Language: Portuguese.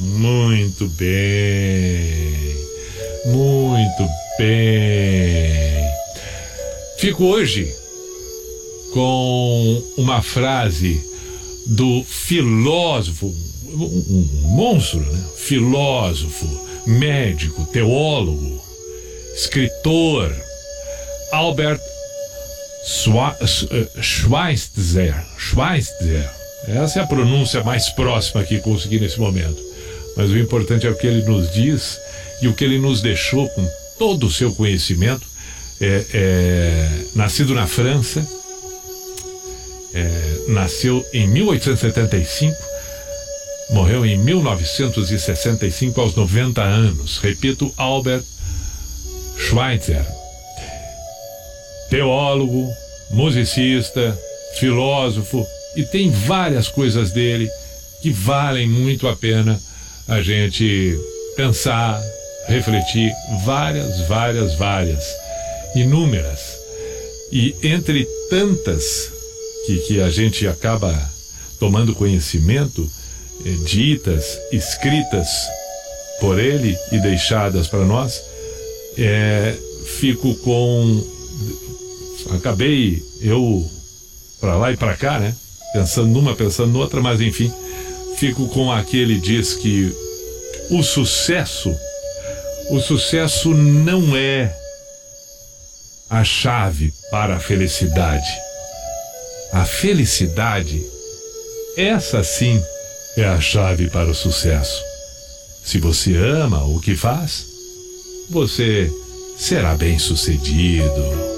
Muito bem. Muito bem. Fico hoje com uma frase do filósofo, um monstro, né? Filósofo, médico, teólogo, escritor, Albert eh, Schweitzer. Schweitzer. Essa é a pronúncia mais próxima que consegui nesse momento. Mas o importante é o que ele nos diz e o que ele nos deixou com todo o seu conhecimento. É, é, nascido na França, é, nasceu em 1875, morreu em 1965 aos 90 anos. Repito, Albert Schweitzer, teólogo, musicista, filósofo, e tem várias coisas dele que valem muito a pena a gente pensar, refletir, várias, várias, várias, inúmeras. E entre tantas que, que a gente acaba tomando conhecimento, eh, ditas, escritas por ele e deixadas para nós, é, fico com. Acabei eu para lá e para cá, né? Pensando numa, pensando noutra, mas enfim, fico com aquele diz que o sucesso, o sucesso não é a chave para a felicidade. A felicidade, essa sim é a chave para o sucesso. Se você ama o que faz, você será bem sucedido.